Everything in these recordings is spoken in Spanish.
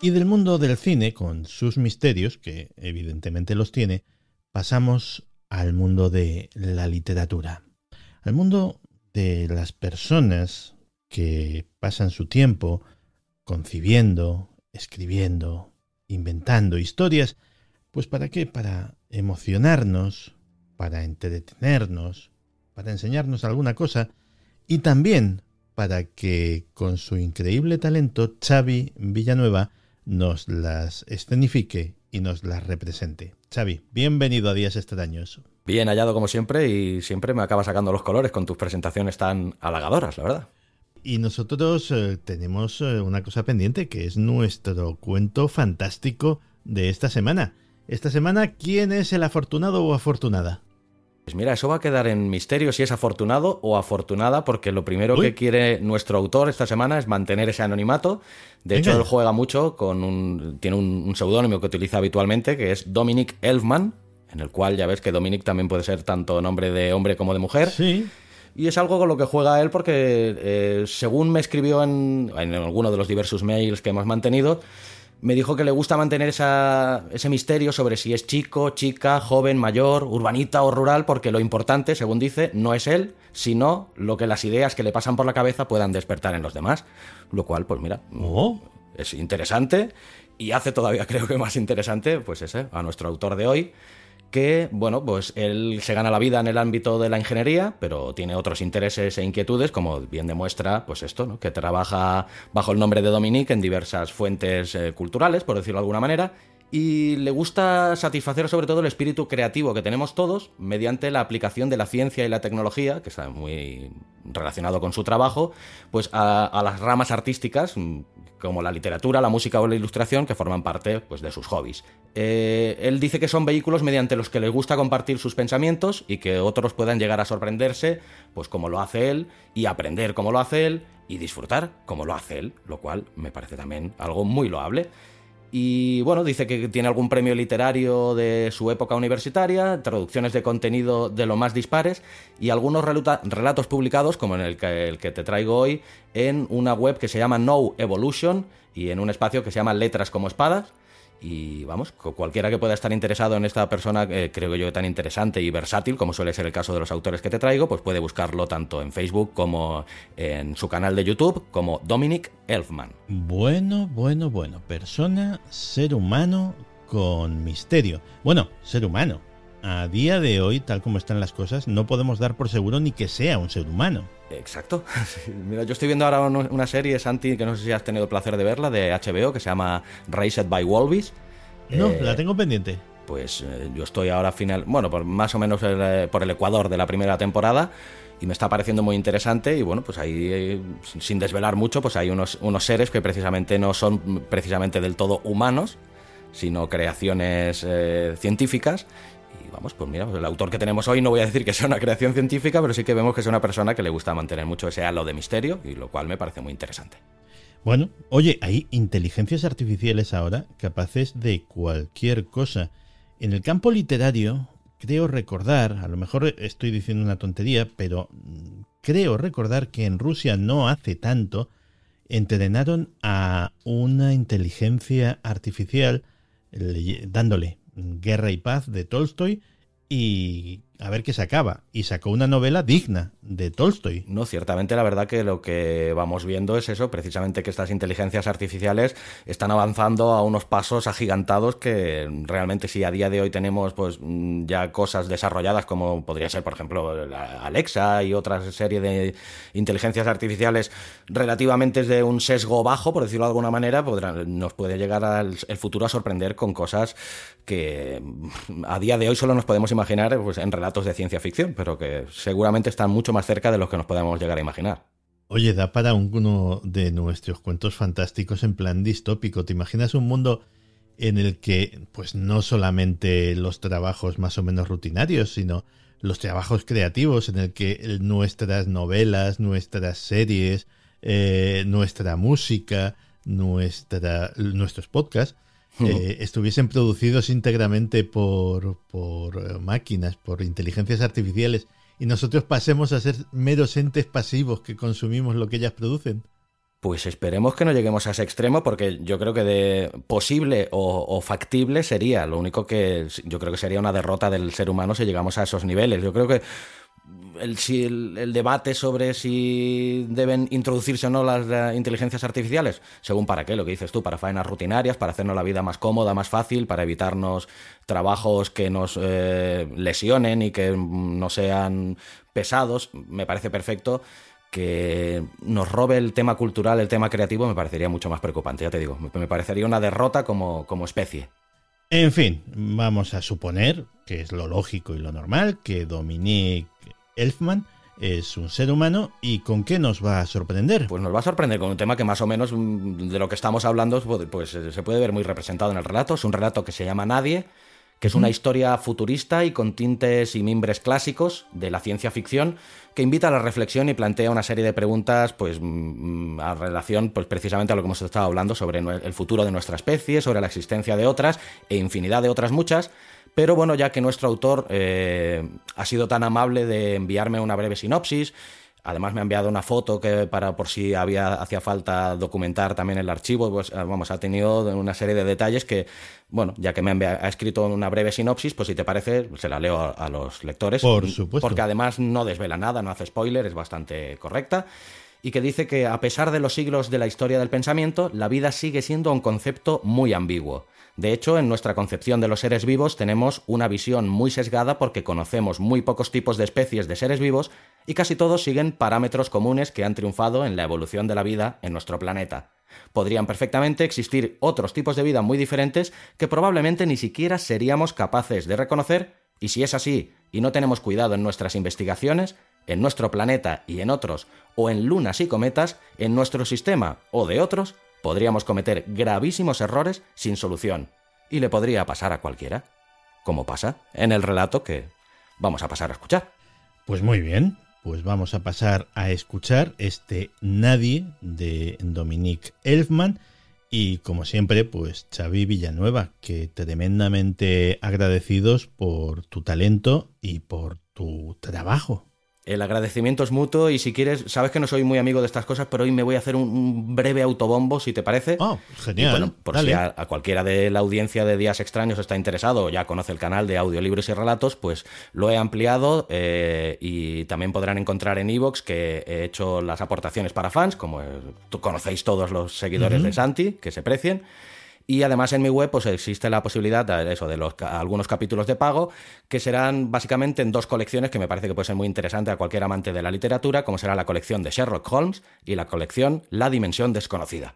Y del mundo del cine, con sus misterios, que evidentemente los tiene, pasamos al mundo de la literatura, al mundo de las personas que pasan su tiempo concibiendo, escribiendo, inventando historias, pues ¿para qué? Para emocionarnos, para entretenernos, para enseñarnos alguna cosa y también para que con su increíble talento Xavi Villanueva nos las escenifique y nos las represente. Xavi, bienvenido a Días Extraños. Bien hallado como siempre y siempre me acaba sacando los colores con tus presentaciones tan halagadoras, la verdad. Y nosotros eh, tenemos eh, una cosa pendiente que es nuestro cuento fantástico de esta semana. Esta semana, ¿quién es el afortunado o afortunada? Pues mira, eso va a quedar en misterio si es afortunado o afortunada, porque lo primero que quiere nuestro autor esta semana es mantener ese anonimato. De hecho, él juega mucho con un. tiene un, seudónimo que utiliza habitualmente, que es Dominic Elfman, en el cual ya ves que Dominic también puede ser tanto nombre de hombre como de mujer. Sí. Y es algo con lo que juega él porque, eh, según me escribió en, en alguno de los diversos mails que hemos mantenido, me dijo que le gusta mantener ese misterio sobre si es chico, chica, joven, mayor, urbanita o rural, porque lo importante, según dice, no es él, sino lo que las ideas que le pasan por la cabeza puedan despertar en los demás. Lo cual, pues mira, oh. es interesante y hace todavía creo que más interesante, pues ese, a nuestro autor de hoy, que, bueno, pues él se gana la vida en el ámbito de la ingeniería, pero tiene otros intereses e inquietudes, como bien demuestra, pues esto, ¿no? que trabaja bajo el nombre de Dominique en diversas fuentes eh, culturales, por decirlo de alguna manera, y le gusta satisfacer sobre todo el espíritu creativo que tenemos todos mediante la aplicación de la ciencia y la tecnología, que está muy relacionado con su trabajo, pues a, las ramas artísticas mm, como la literatura, la música o la ilustración, que forman parte pues, de sus hobbies. Eh, él dice que son vehículos mediante los que le gusta compartir sus pensamientos y que otros puedan llegar a sorprenderse, pues como lo hace él, y aprender como lo hace él, y disfrutar como lo hace él, lo cual me parece también algo muy loable. Y bueno, dice que tiene algún premio literario de su época universitaria, traducciones de contenido de lo más dispares y algunos relatos publicados, como en el que, el que te traigo hoy, en una web que se llama No Evolution y en un espacio que se llama Letras como Espadas. Y vamos, cualquiera que pueda estar interesado en esta persona, eh, creo yo tan interesante y versátil, como suele ser el caso de los autores que te traigo, pues puede buscarlo tanto en Facebook como en su canal de YouTube, como Dominic Elfman. Bueno, bueno, bueno. Persona, ser humano con misterio. Bueno, ser humano. A día de hoy, tal como están las cosas, no podemos dar por seguro ni que sea un ser humano. Exacto. Mira, yo estoy viendo ahora una serie, Santi, que no sé si has tenido el placer de verla, de HBO, que se llama Raised by Wolves. No, eh, la tengo pendiente. Pues eh, yo estoy ahora final, bueno, por más o menos eh, por el Ecuador de la primera temporada y me está pareciendo muy interesante y bueno, pues ahí, sin desvelar mucho, pues hay unos, unos seres que precisamente no son precisamente del todo humanos, sino creaciones científicas y vamos, pues mira, pues el autor que tenemos hoy no voy a decir que sea una creación científica, pero sí que vemos que es una persona que le gusta mantener mucho ese halo de misterio, y lo cual me parece muy interesante. Bueno, oye, hay inteligencias artificiales ahora capaces de cualquier cosa. En el campo literario, creo recordar, a lo mejor estoy diciendo una tontería, pero creo recordar que en Rusia no hace tanto entrenaron a una inteligencia artificial dándole Guerra y Paz de Tolstoy y a ver qué se acaba. Y sacó una novela digna de Tolstoy. No, ciertamente la verdad que lo que vamos viendo es eso, precisamente que estas inteligencias artificiales están avanzando a unos pasos agigantados que realmente si a día de hoy tenemos pues ya cosas desarrolladas como podría ser por ejemplo Alexa y otra serie de inteligencias artificiales relativamente de un sesgo bajo, por decirlo de alguna manera, nos puede llegar al el futuro a sorprender con cosas que a día de hoy solo nos podemos imaginar pues, en relatos de ciencia ficción, pero que seguramente están mucho más cerca de lo que nos podemos llegar a imaginar. Oye, da para uno de nuestros cuentos fantásticos en plan distópico. ¿Te imaginas un mundo en el que, pues no solamente los trabajos más o menos rutinarios, sino los trabajos creativos, en el que nuestras novelas, nuestras series, eh, nuestra música, nuestra, nuestros podcasts, eh, estuviesen producidos íntegramente por, por eh, máquinas, por inteligencias artificiales y nosotros pasemos a ser meros entes pasivos que consumimos lo que ellas producen. Pues esperemos que no lleguemos a ese extremo, porque yo creo que de posible o, factible sería. Lo único que yo creo que sería una derrota del ser humano si llegamos a esos niveles. Yo creo que el, si el, debate sobre si deben introducirse o no las inteligencias artificiales, según para qué, lo que dices tú, para faenas rutinarias, para hacernos la vida más cómoda, más fácil, para evitarnos trabajos que nos eh, lesionen y que no sean pesados, me parece perfecto que nos robe el tema cultural, el tema creativo, me parecería mucho más preocupante, ya te digo, me parecería una derrota como, como especie. En fin, vamos a suponer, que es lo lógico y lo normal, que Dominique Elfman es un ser humano y con qué nos va a sorprender. Pues nos va a sorprender con un tema que más o menos mm, de lo que estamos hablando pues, pues se puede ver muy representado en el relato. Es un relato que se llama Nadie, que es una historia futurista y con tintes y mimbres clásicos de la ciencia ficción que invita a la reflexión y plantea una serie de preguntas pues mm, a relación pues precisamente a lo que hemos estado hablando sobre el futuro de nuestra especie, sobre la existencia de otras e infinidad de otras muchas. Pero bueno, ya que nuestro autor eh, ha sido tan amable de enviarme una breve sinopsis Además me ha enviado una foto que para por si había hacía falta documentar también el archivo, pues eh, vamos, ha tenido una serie de detalles que, bueno, ya que me ha, escrito una breve sinopsis, pues si te parece, se la leo a, los lectores. Por supuesto. Porque además no desvela nada, no hace spoiler, es bastante correcta. Y que dice que a pesar de los siglos de la historia del pensamiento, la vida sigue siendo un concepto muy ambiguo. De hecho, en nuestra concepción de los seres vivos tenemos una visión muy sesgada porque conocemos muy pocos tipos de especies de seres vivos y casi todos siguen parámetros comunes que han triunfado en la evolución de la vida en nuestro planeta. Podrían perfectamente existir otros tipos de vida muy diferentes que probablemente ni siquiera seríamos capaces de reconocer y si es así y no tenemos cuidado en nuestras investigaciones, en nuestro planeta y en otros, o en lunas y cometas, en nuestro sistema o de otros, podríamos cometer gravísimos errores sin solución, y le podría pasar a cualquiera, como pasa en el relato que vamos a pasar a escuchar. Pues muy bien, pues vamos a pasar a escuchar este Nadie de Dominique Elfman y como siempre pues Xavi Villanueva, que tremendamente agradecidos por tu talento y por tu trabajo. El agradecimiento es mutuo y si quieres, sabes que no soy muy amigo de estas cosas, pero hoy me voy a hacer un breve autobombo, si te parece. Oh, genial. bueno, por si a, cualquiera de la audiencia de Días Extraños está interesado o ya conoce el canal de audiolibros y relatos, pues lo he ampliado eh, y también podrán encontrar en Evox que he hecho las aportaciones para fans, como conocéis todos los seguidores de Santi, que se precien. Y además en mi web pues existe la posibilidad de eso, de los, algunos capítulos de pago, que serán básicamente en dos colecciones que me parece que puede ser muy interesante a cualquier amante de la literatura, como será la colección de Sherlock Holmes y la colección La Dimensión Desconocida.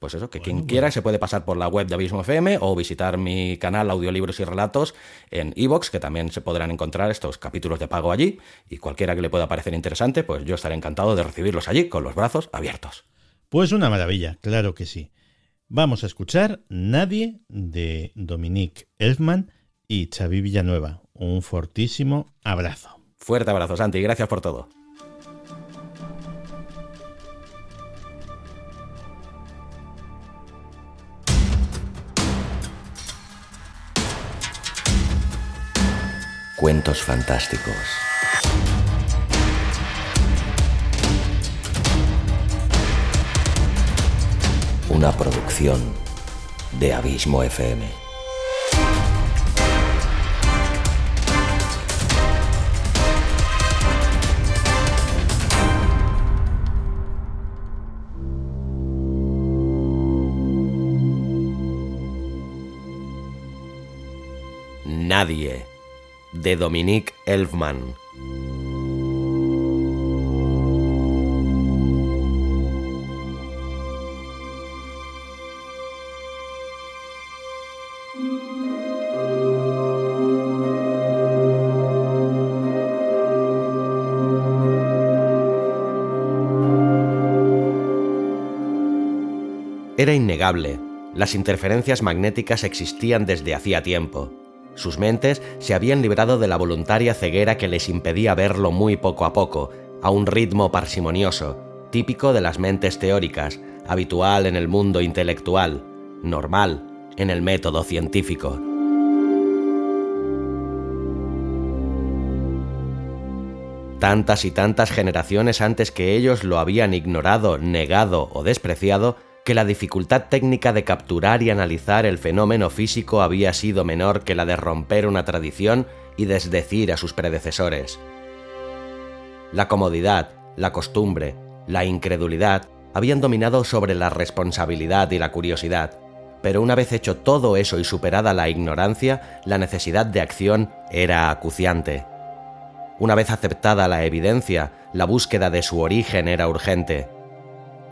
Pues eso, que quien quiera se puede pasar por la web de Abismo FM o visitar mi canal Audiolibros y Relatos en Evox, que también se podrán encontrar estos capítulos de pago allí. Y cualquiera que le pueda parecer interesante, pues yo estaré encantado de recibirlos allí con los brazos abiertos. Pues una maravilla, claro que sí. Vamos a escuchar Nadie de Dominique Elfman y Xavi Villanueva. Un fortísimo abrazo. Fuerte abrazo, Santi, gracias por todo. Cuentos fantásticos. Una producción de Abismo FM. Nadie, de Dominique Elfman. Era innegable, las interferencias magnéticas existían desde hacía tiempo. Sus mentes se habían librado de la voluntaria ceguera que les impedía verlo muy poco a poco, a un ritmo parsimonioso, típico de las mentes teóricas, habitual en el mundo intelectual, normal en el método científico. Tantas y tantas generaciones antes que ellos lo habían ignorado, negado o despreciado, que la dificultad técnica de capturar y analizar el fenómeno físico había sido menor que la de romper una tradición y desdecir a sus predecesores. La comodidad, la costumbre, la incredulidad habían dominado sobre la responsabilidad y la curiosidad, pero una vez hecho todo eso y superada la ignorancia, la necesidad de acción era acuciante. Una vez aceptada la evidencia, la búsqueda de su origen era urgente.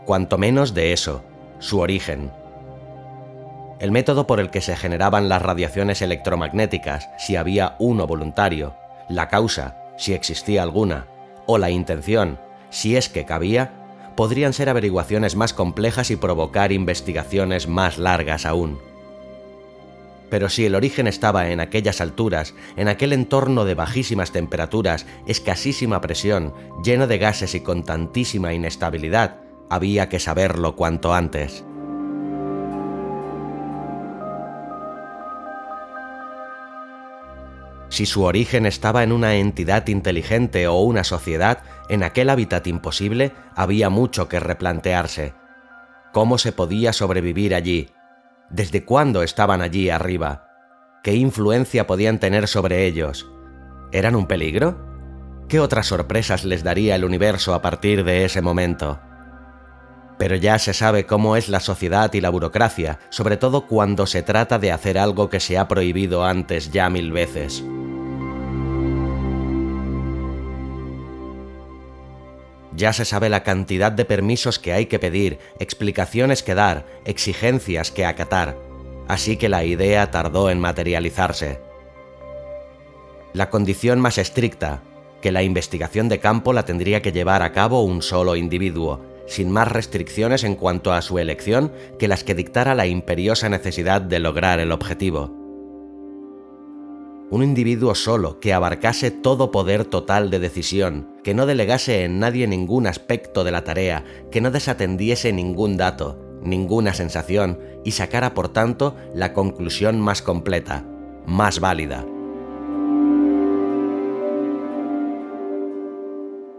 Cuanto menos de eso, su origen. El método por el que se generaban las radiaciones electromagnéticas, si había uno voluntario, la causa, si existía alguna, o la intención, si es que cabía, podrían ser averiguaciones más complejas y provocar investigaciones más largas aún. Pero si el origen estaba en aquellas alturas, en aquel entorno de bajísimas temperaturas, escasísima presión, lleno de gases y con tantísima inestabilidad, había que saberlo cuanto antes. Si su origen estaba en una entidad inteligente o una sociedad, en aquel hábitat imposible había mucho que replantearse. ¿Cómo se podía sobrevivir allí? ¿Desde cuándo estaban allí arriba? ¿Qué influencia podían tener sobre ellos? ¿Eran un peligro? ¿Qué otras sorpresas les daría el universo a partir de ese momento? Pero ya se sabe cómo es la sociedad y la burocracia, sobre todo cuando se trata de hacer algo que se ha prohibido antes ya mil veces. Ya se sabe la cantidad de permisos que hay que pedir, explicaciones que dar, exigencias que acatar, así que la idea tardó en materializarse. La condición más estricta, que la investigación de campo la tendría que llevar a cabo un solo individuo, sin más restricciones en cuanto a su elección que las que dictara la imperiosa necesidad de lograr el objetivo. Un individuo solo que abarcase todo poder total de decisión, que no delegase en nadie ningún aspecto de la tarea, que no desatendiese ningún dato, ninguna sensación y sacara por tanto la conclusión más completa, más válida.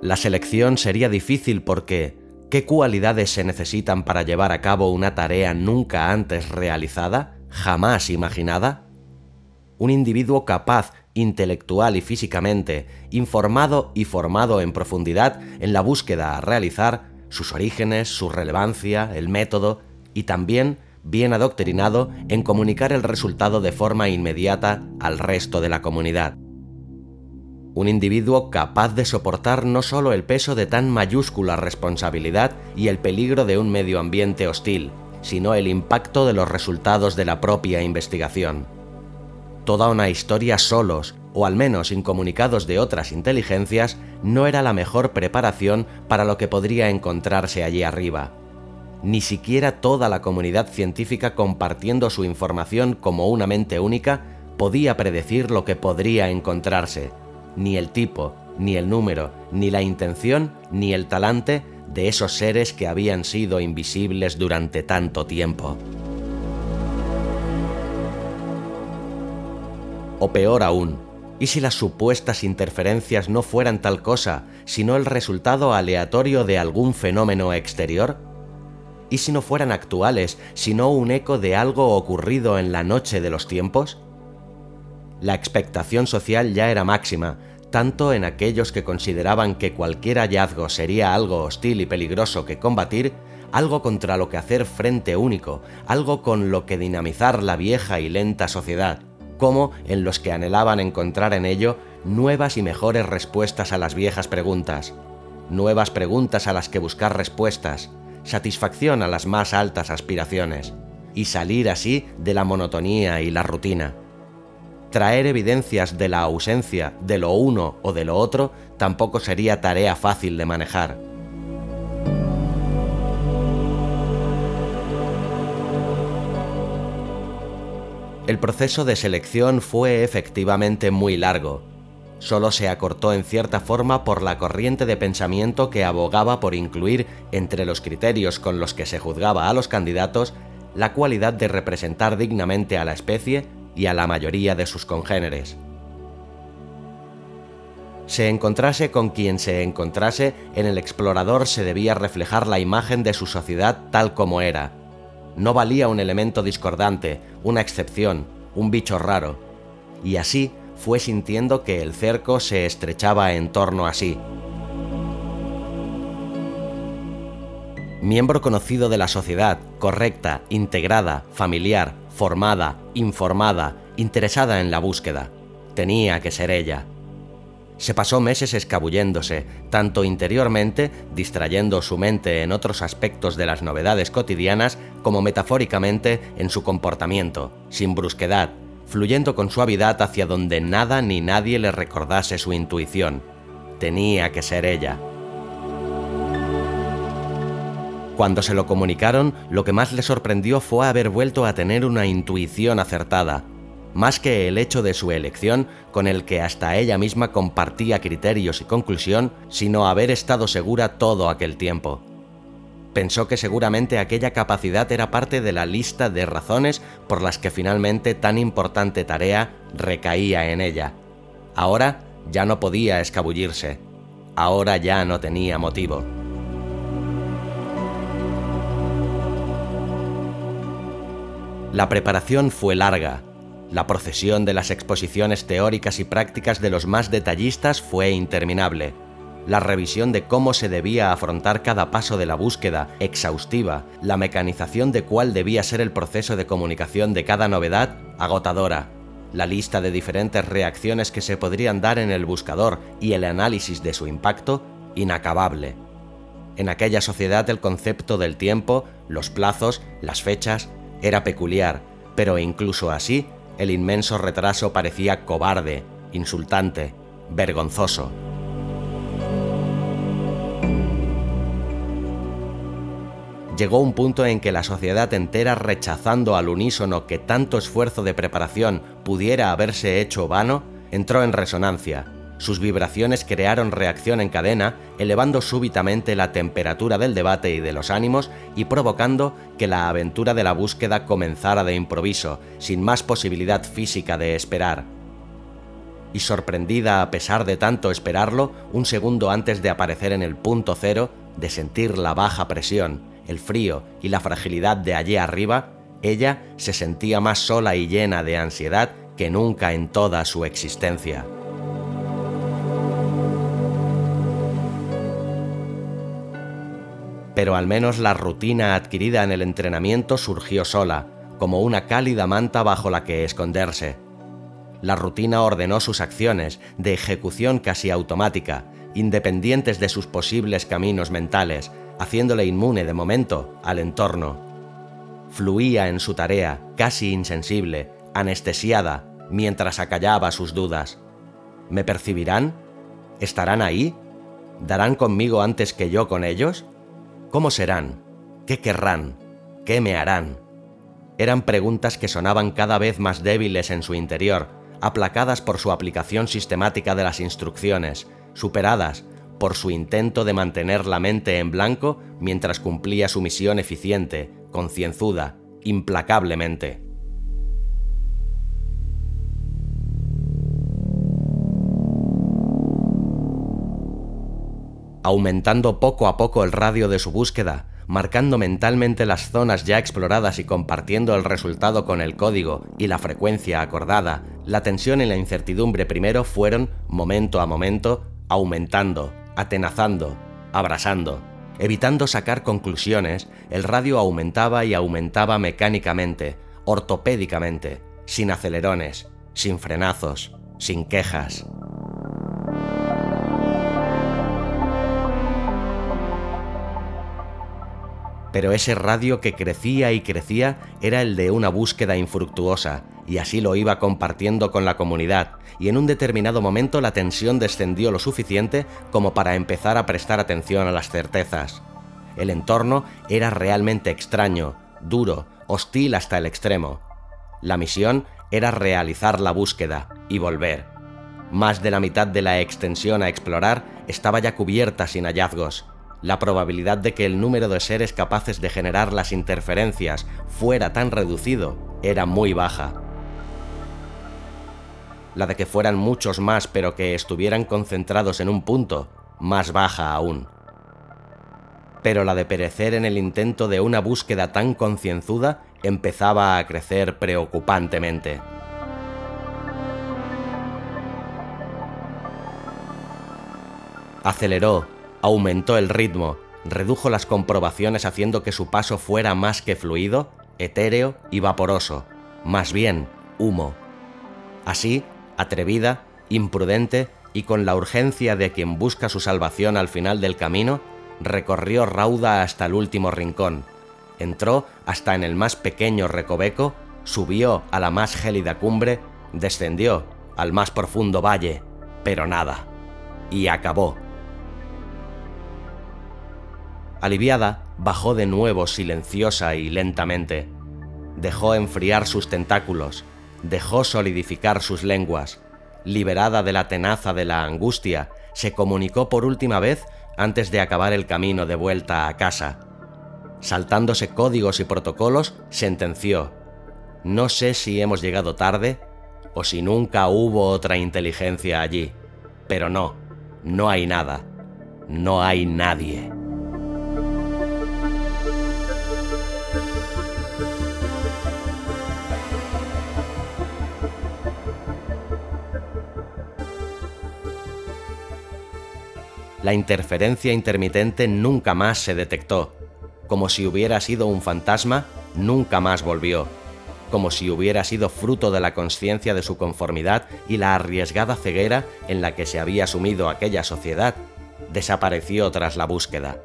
La selección sería difícil porque, ¿Qué cualidades se necesitan para llevar a cabo una tarea nunca antes realizada, jamás imaginada? Un individuo capaz, intelectual y físicamente, informado y formado en profundidad en la búsqueda a realizar, sus orígenes, su relevancia, el método, y también bien adoctrinado en comunicar el resultado de forma inmediata al resto de la comunidad un individuo capaz de soportar no solo el peso de tan mayúscula responsabilidad y el peligro de un medio ambiente hostil, sino el impacto de los resultados de la propia investigación. Toda una historia solos, o al menos incomunicados de otras inteligencias, no era la mejor preparación para lo que podría encontrarse allí arriba. Ni siquiera toda la comunidad científica compartiendo su información como una mente única podía predecir lo que podría encontrarse, ni el tipo, ni el número, ni la intención, ni el talante de esos seres que habían sido invisibles durante tanto tiempo. O peor aún, ¿y si las supuestas interferencias no fueran tal cosa, sino el resultado aleatorio de algún fenómeno exterior? ¿Y si no fueran actuales, sino un eco de algo ocurrido en la noche de los tiempos? La expectación social ya era máxima, tanto en aquellos que consideraban que cualquier hallazgo sería algo hostil y peligroso que combatir, algo contra lo que hacer frente único, algo con lo que dinamizar la vieja y lenta sociedad, como en los que anhelaban encontrar en ello nuevas y mejores respuestas a las viejas preguntas, nuevas preguntas a las que buscar respuestas, satisfacción a las más altas aspiraciones, y salir así de la monotonía y la rutina traer evidencias de la ausencia de lo uno o de lo otro tampoco sería tarea fácil de manejar. El proceso de selección fue efectivamente muy largo. Solo se acortó en cierta forma por la corriente de pensamiento que abogaba por incluir entre los criterios con los que se juzgaba a los candidatos la cualidad de representar dignamente a la especie y a la mayoría de sus congéneres. Se encontrase con quien se encontrase, en el explorador se debía reflejar la imagen de su sociedad tal como era, no valía un elemento discordante, una excepción, un bicho raro. Y así fue sintiendo que el cerco se estrechaba en torno a sí. Miembro conocido de la sociedad, correcta, integrada, familiar, formada, informada, interesada en la búsqueda. Tenía que ser ella. Se pasó meses escabulléndose, tanto interiormente, distrayendo su mente en otros aspectos de las novedades cotidianas, como metafóricamente en su comportamiento, sin brusquedad, fluyendo con suavidad hacia donde nada ni nadie le recordase su intuición. Tenía que ser ella. Cuando se lo comunicaron, lo que más le sorprendió fue haber vuelto a tener una intuición acertada, más que el hecho de su elección, con el que hasta ella misma compartía criterios y conclusión, sino haber estado segura todo aquel tiempo. Pensó que seguramente aquella capacidad era parte de la lista de razones por las que finalmente tan importante tarea recaía en ella. Ahora ya no podía escabullirse. Ahora ya no tenía motivo. La preparación fue larga, la procesión de las exposiciones teóricas y prácticas de los más detallistas fue interminable. La revisión de cómo se debía afrontar cada paso de la búsqueda, exhaustiva, la mecanización de cuál debía ser el proceso de comunicación de cada novedad, agotadora. La lista de diferentes reacciones que se podrían dar en el buscador y el análisis de su impacto, inacabable. En aquella sociedad el concepto del tiempo, los plazos, las fechas, era peculiar, pero incluso así el inmenso retraso parecía cobarde, insultante, vergonzoso. Llegó un punto en que la sociedad entera, rechazando al unísono que tanto esfuerzo de preparación pudiera haberse hecho vano, entró en resonancia. Sus vibraciones crearon reacción en cadena, elevando súbitamente la temperatura del debate y de los ánimos y provocando que la aventura de la búsqueda comenzara de improviso, sin más posibilidad física de esperar. Y sorprendida a pesar de tanto esperarlo, un segundo antes de aparecer en el punto cero, de sentir la baja presión, el frío y la fragilidad de allí arriba, ella se sentía más sola y llena de ansiedad que nunca en toda su existencia. Pero al menos la rutina adquirida en el entrenamiento surgió sola, como una cálida manta bajo la que esconderse. La rutina ordenó sus acciones, de ejecución casi automática, independientes de sus posibles caminos mentales, haciéndole inmune de momento al entorno. Fluía en su tarea, casi insensible, anestesiada, mientras acallaba sus dudas. ¿Me percibirán? ¿Estarán ahí? ¿Darán conmigo antes que yo con ellos? ¿Cómo serán? ¿Qué querrán? ¿Qué me harán? Eran preguntas que sonaban cada vez más débiles en su interior, aplacadas por su aplicación sistemática de las instrucciones, superadas por su intento de mantener la mente en blanco mientras cumplía su misión eficiente, concienzuda, implacablemente. Aumentando poco a poco el radio de su búsqueda, marcando mentalmente las zonas ya exploradas y compartiendo el resultado con el código y la frecuencia acordada, la tensión y la incertidumbre primero fueron, momento a momento, aumentando, atenazando, abrasando. Evitando sacar conclusiones, el radio aumentaba y aumentaba mecánicamente, ortopédicamente, sin acelerones, sin frenazos, sin quejas. Pero ese radio que crecía y crecía era el de una búsqueda infructuosa, y así lo iba compartiendo con la comunidad, y en un determinado momento la tensión descendió lo suficiente como para empezar a prestar atención a las certezas. El entorno era realmente extraño, duro, hostil hasta el extremo. La misión era realizar la búsqueda y volver. Más de la mitad de la extensión a explorar estaba ya cubierta sin hallazgos. La probabilidad de que el número de seres capaces de generar las interferencias fuera tan reducido era muy baja. La de que fueran muchos más pero que estuvieran concentrados en un punto, más baja aún. Pero la de perecer en el intento de una búsqueda tan concienzuda empezaba a crecer preocupantemente. Aceleró, aumentó el ritmo, redujo las comprobaciones haciendo que su paso fuera más que fluido, etéreo y vaporoso, más bien humo. Así, atrevida, imprudente y con la urgencia de quien busca su salvación al final del camino, recorrió rauda hasta el último rincón, entró hasta en el más pequeño recoveco, subió a la más gélida cumbre, descendió al más profundo valle, pero nada, y acabó. Aliviada, bajó de nuevo silenciosa y lentamente. Dejó enfriar sus tentáculos, dejó solidificar sus lenguas. Liberada de la tenaza de la angustia, se comunicó por última vez antes de acabar el camino de vuelta a casa. Saltándose códigos y protocolos, sentenció, no sé si hemos llegado tarde o si nunca hubo otra inteligencia allí, pero no, no hay nada, no hay nadie. La interferencia intermitente nunca más se detectó. Como si hubiera sido un fantasma, nunca más volvió. Como si hubiera sido fruto de la conciencia de su conformidad y la arriesgada ceguera en la que se había sumido aquella sociedad, desapareció tras la búsqueda.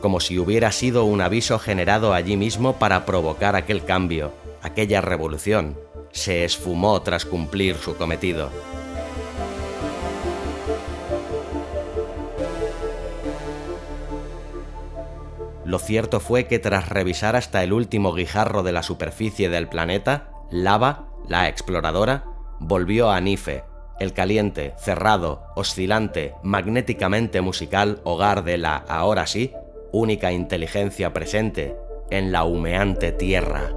Como si hubiera sido un aviso generado allí mismo para provocar aquel cambio, aquella revolución, se esfumó tras cumplir su cometido. Lo cierto fue que tras revisar hasta el último guijarro de la superficie del planeta, Lava, la exploradora, volvió a Nife, el caliente, cerrado, oscilante, magnéticamente musical hogar de la, ahora sí, única inteligencia presente en la humeante Tierra.